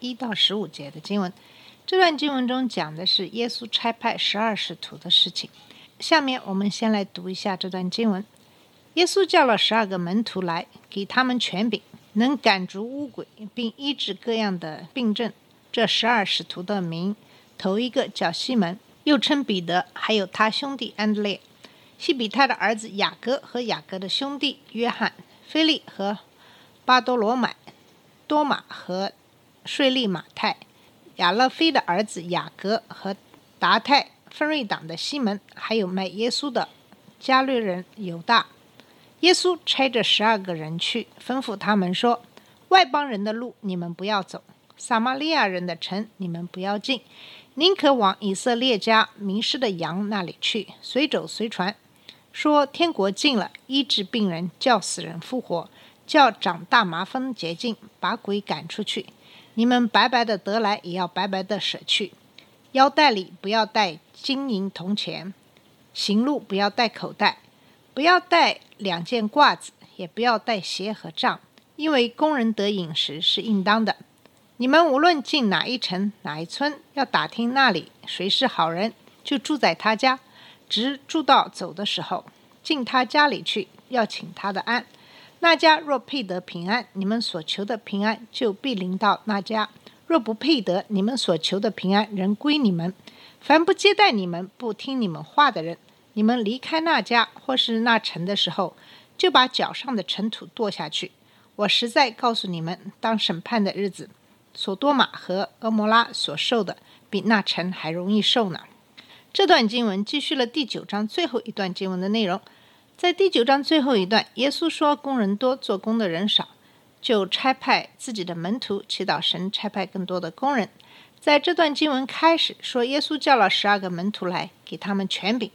一到十五节的经文。这段经文中讲的是耶稣差派十二使徒的事情。下面我们先来读一下这段经文。耶稣叫了十二个门徒来，给他们权柄，能赶逐污鬼，并医治各样的病症。这十二使徒的名，头一个叫西门，又称彼得，还有他兄弟安德烈，西比泰的儿子雅各和雅各的兄弟约翰，菲利和巴多罗买，多马和税利马太，亚勒菲的儿子雅各和达泰，分瑞党的西门，还有卖耶稣的加略人犹大。耶稣差着十二个人去，吩咐他们说：“外邦人的路你们不要走，撒玛利亚人的城你们不要进，宁可往以色列家迷失的羊那里去，随走随传，说天国近了，医治病人，叫死人复活，叫长大麻风洁净，把鬼赶出去。你们白白的得来，也要白白的舍去。腰带里不要带金银铜钱，行路不要带口袋，不要带两件褂子，也不要带鞋和杖，因为工人得饮食是应当的。你们无论进哪一城哪一村，要打听那里谁是好人，就住在他家，直住到走的时候，进他家里去，要请他的安。那家若配得平安，你们所求的平安就必临到那家；若不配得，你们所求的平安仍归你们。凡不接待你们、不听你们话的人，你们离开那家或是那城的时候，就把脚上的尘土跺下去。我实在告诉你们，当审判的日子，索多玛和俄摩拉所受的，比那城还容易受呢。这段经文继续了第九章最后一段经文的内容。在第九章最后一段，耶稣说：“工人多，做工的人少，就差派自己的门徒祈祷神差派更多的工人。”在这段经文开始说，耶稣叫了十二个门徒来，给他们权柄。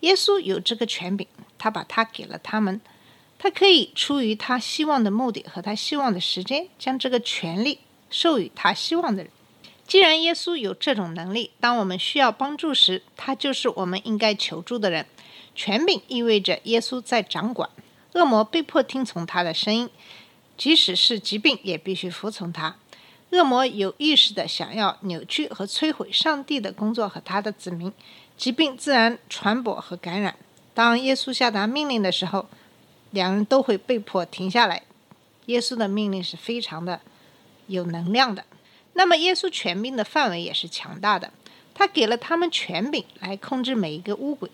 耶稣有这个权柄，他把它给了他们。他可以出于他希望的目的和他希望的时间，将这个权利授予他希望的人。既然耶稣有这种能力，当我们需要帮助时，他就是我们应该求助的人。权柄意味着耶稣在掌管，恶魔被迫听从他的声音，即使是疾病也必须服从他。恶魔有意识的想要扭曲和摧毁上帝的工作和他的子民，疾病自然传播和感染。当耶稣下达命令的时候，两人都会被迫停下来。耶稣的命令是非常的有能量的。那么，耶稣权柄的范围也是强大的，他给了他们权柄来控制每一个污鬼。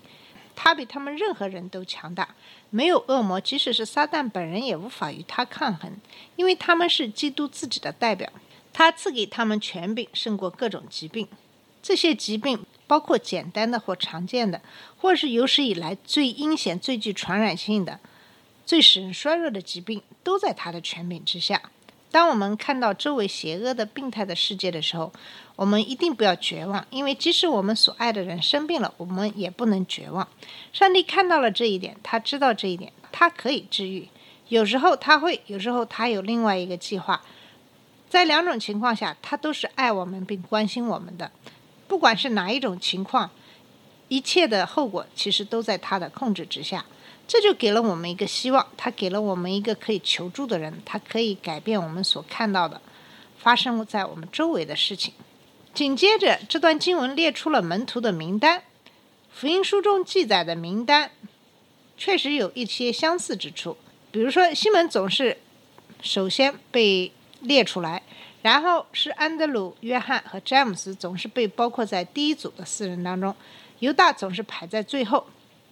他比他们任何人都强大，没有恶魔，即使是撒旦本人也无法与他抗衡，因为他们是基督自己的代表。他赐给他们权柄，胜过各种疾病。这些疾病包括简单的或常见的，或是有史以来最阴险、最具传染性的、最使人衰弱的疾病，都在他的权柄之下。当我们看到周围邪恶的、病态的世界的时候，我们一定不要绝望，因为即使我们所爱的人生病了，我们也不能绝望。上帝看到了这一点，他知道这一点，他可以治愈。有时候他会，有时候他有另外一个计划。在两种情况下，他都是爱我们并关心我们的。不管是哪一种情况，一切的后果其实都在他的控制之下。这就给了我们一个希望，他给了我们一个可以求助的人，他可以改变我们所看到的发生在我们周围的事情。紧接着，这段经文列出了门徒的名单。福音书中记载的名单确实有一些相似之处，比如说西门总是首先被列出来，然后是安德鲁、约翰和詹姆斯总是被包括在第一组的四人当中，犹大总是排在最后。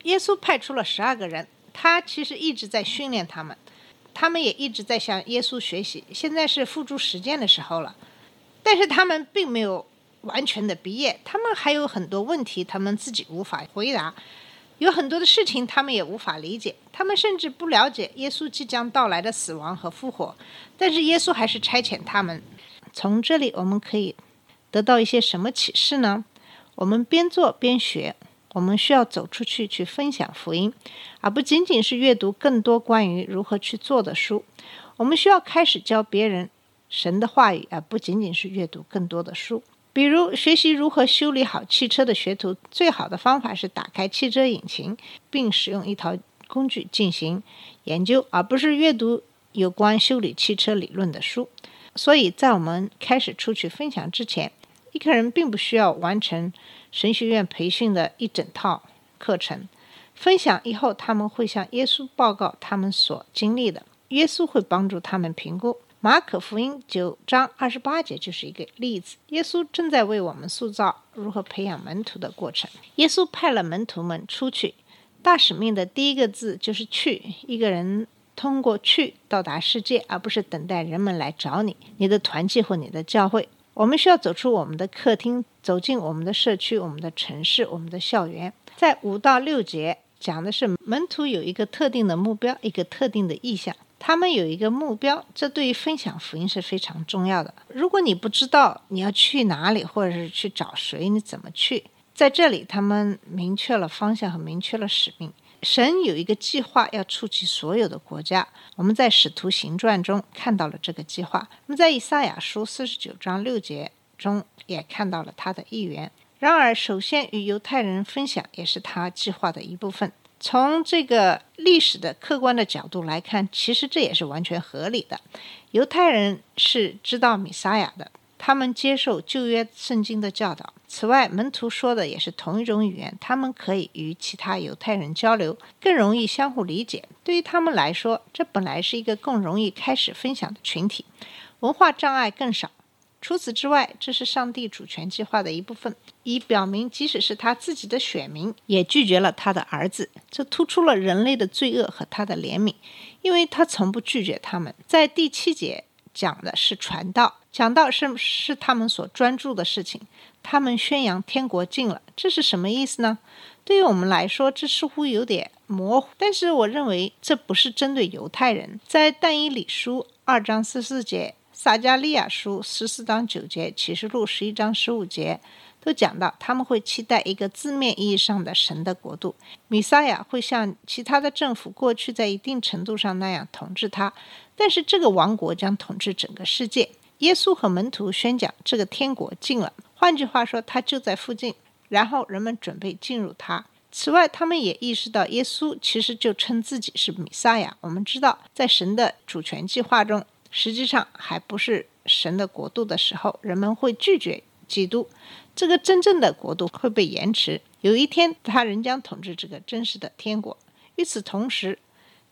耶稣派出了十二个人，他其实一直在训练他们，他们也一直在向耶稣学习。现在是付诸实践的时候了，但是他们并没有完全的毕业，他们还有很多问题，他们自己无法回答，有很多的事情他们也无法理解，他们甚至不了解耶稣即将到来的死亡和复活。但是耶稣还是差遣他们，从这里我们可以得到一些什么启示呢？我们边做边学，我们需要走出去去分享福音，而不仅仅是阅读更多关于如何去做的书。我们需要开始教别人神的话语，而不仅仅是阅读更多的书。比如，学习如何修理好汽车的学徒，最好的方法是打开汽车引擎，并使用一套工具进行研究，而不是阅读有关修理汽车理论的书。所以在我们开始出去分享之前，一个人并不需要完成神学院培训的一整套课程。分享以后，他们会向耶稣报告他们所经历的，耶稣会帮助他们评估。马可福音九章二十八节就是一个例子。耶稣正在为我们塑造如何培养门徒的过程。耶稣派了门徒们出去，大使命的第一个字就是“去”。一个人通过去到达世界，而不是等待人们来找你、你的团契或你的教会。我们需要走出我们的客厅，走进我们的社区、我们的城市、我们的校园。在五到六节讲的是门徒有一个特定的目标，一个特定的意向。他们有一个目标，这对于分享福音是非常重要的。如果你不知道你要去哪里，或者是去找谁，你怎么去？在这里，他们明确了方向和明确了使命。神有一个计划，要触及所有的国家。我们在使徒行传中看到了这个计划。那么，在以赛亚书四十九章六节中也看到了他的意愿。然而，首先与犹太人分享也是他计划的一部分。从这个历史的客观的角度来看，其实这也是完全合理的。犹太人是知道米撒亚的，他们接受旧约圣经的教导。此外，门徒说的也是同一种语言，他们可以与其他犹太人交流，更容易相互理解。对于他们来说，这本来是一个更容易开始分享的群体，文化障碍更少。除此之外，这是上帝主权计划的一部分，以表明即使是他自己的选民也拒绝了他的儿子。这突出了人类的罪恶和他的怜悯，因为他从不拒绝他们。在第七节讲的是传道，讲到是是他们所专注的事情。他们宣扬天国近了，这是什么意思呢？对于我们来说，这似乎有点模糊。但是我认为这不是针对犹太人。在但以理书二章十四节。撒加利亚书十四章九节，启示录十一章十五节，都讲到他们会期待一个字面意义上的神的国度，米撒亚会像其他的政府过去在一定程度上那样统治他，但是这个王国将统治整个世界。耶稣和门徒宣讲这个天国近了，换句话说，他就在附近，然后人们准备进入他。此外，他们也意识到耶稣其实就称自己是米撒亚。我们知道，在神的主权计划中。实际上还不是神的国度的时候，人们会拒绝基督，这个真正的国度会被延迟。有一天，他仍将统治这个真实的天国。与此同时，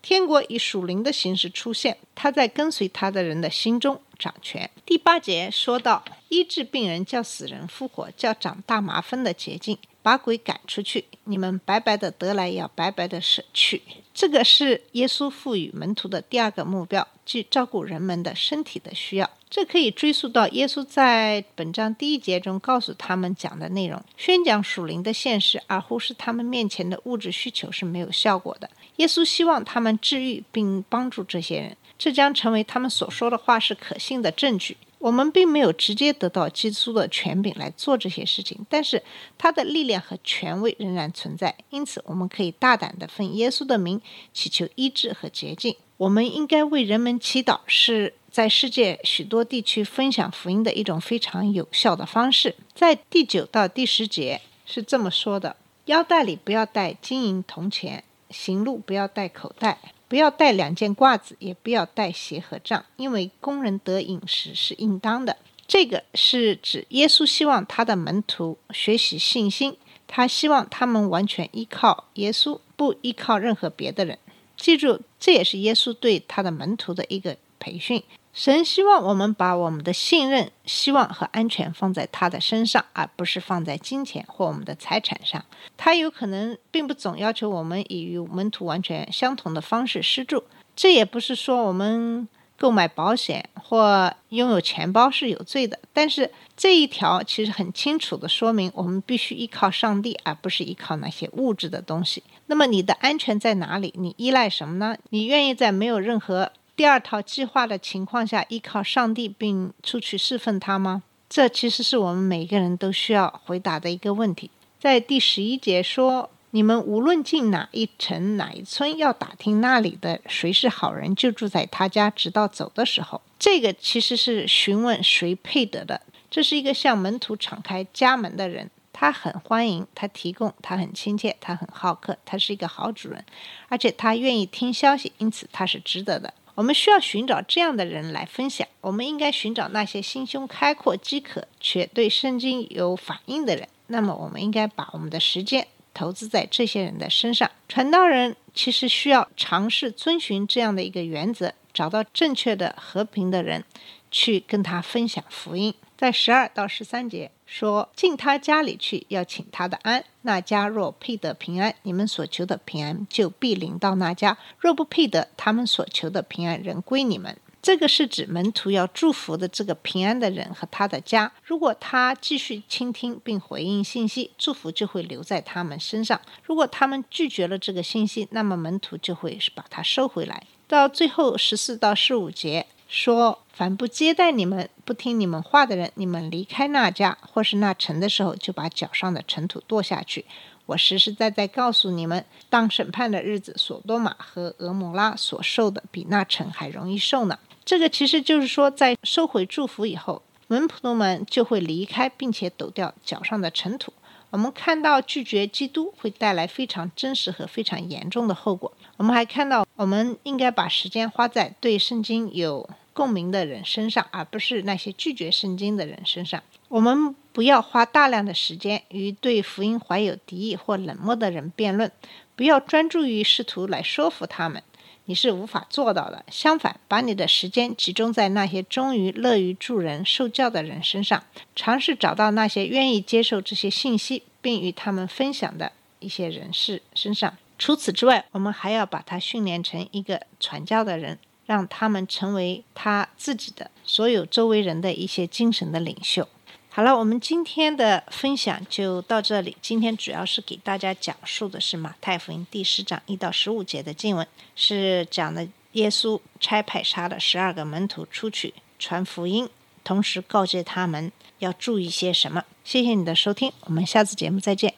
天国以属灵的形式出现，他在跟随他的人的心中掌权。第八节说到，医治病人，叫死人复活，叫长大麻风的捷径。把鬼赶出去，你们白白的得来，要白白的舍去。这个是耶稣赋予门徒的第二个目标，即照顾人们的身体的需要。这可以追溯到耶稣在本章第一节中告诉他们讲的内容：宣讲属灵的现实，而忽视他们面前的物质需求是没有效果的。耶稣希望他们治愈并帮助这些人，这将成为他们所说的话是可信的证据。我们并没有直接得到基督的权柄来做这些事情，但是他的力量和权威仍然存在。因此，我们可以大胆地奉耶稣的名祈求医治和洁净。我们应该为人们祈祷，是在世界许多地区分享福音的一种非常有效的方式。在第九到第十节是这么说的：腰带里不要带金银铜钱，行路不要带口袋。不要带两件褂子，也不要带鞋和杖，因为工人得饮食是应当的。这个是指耶稣希望他的门徒学习信心，他希望他们完全依靠耶稣，不依靠任何别的人。记住，这也是耶稣对他的门徒的一个培训。神希望我们把我们的信任、希望和安全放在他的身上，而不是放在金钱或我们的财产上。他有可能并不总要求我们以与门徒完全相同的方式施助。这也不是说我们购买保险或拥有钱包是有罪的。但是这一条其实很清楚的说明，我们必须依靠上帝，而不是依靠那些物质的东西。那么你的安全在哪里？你依赖什么呢？你愿意在没有任何第二套计划的情况下依靠上帝并出去侍奉他吗？这其实是我们每个人都需要回答的一个问题。在第十一节说：“你们无论进哪一城哪一村，要打听那里的谁是好人，就住在他家，直到走的时候。”这个其实是询问谁配得的。这是一个向门徒敞开家门的人，他很欢迎，他提供，他很亲切，他很好客，他是一个好主人，而且他愿意听消息，因此他是值得的。我们需要寻找这样的人来分享。我们应该寻找那些心胸开阔、饥渴却对圣经有反应的人。那么，我们应该把我们的时间投资在这些人的身上。传道人其实需要尝试遵循这样的一个原则，找到正确的、和平的人，去跟他分享福音。在十二到十三节说：“进他家里去，要请他的安。那家若配得平安，你们所求的平安就必临到那家；若不配得，他们所求的平安仍归你们。”这个是指门徒要祝福的这个平安的人和他的家。如果他继续倾听并回应信息，祝福就会留在他们身上；如果他们拒绝了这个信息，那么门徒就会把它收回来。到最后十四到十五节。说：凡不接待你们、不听你们话的人，你们离开那家或是那城的时候，就把脚上的尘土跺下去。我实实在在告诉你们，当审判的日子，索多玛和俄摩拉所受的，比那城还容易受呢。这个其实就是说，在收回祝福以后，门徒们就会离开，并且抖掉脚上的尘土。我们看到拒绝基督会带来非常真实和非常严重的后果。我们还看到，我们应该把时间花在对圣经有共鸣的人身上，而不是那些拒绝圣经的人身上。我们不要花大量的时间与对福音怀有敌意或冷漠的人辩论，不要专注于试图来说服他们，你是无法做到的。相反，把你的时间集中在那些忠于、乐于助人、受教的人身上，尝试找到那些愿意接受这些信息并与他们分享的一些人士身上。除此之外，我们还要把他训练成一个传教的人，让他们成为他自己的所有周围人的一些精神的领袖。好了，我们今天的分享就到这里。今天主要是给大家讲述的是马太福音第十章一到十五节的经文，是讲的耶稣差派杀的十二个门徒出去传福音，同时告诫他们要注意些什么。谢谢你的收听，我们下次节目再见。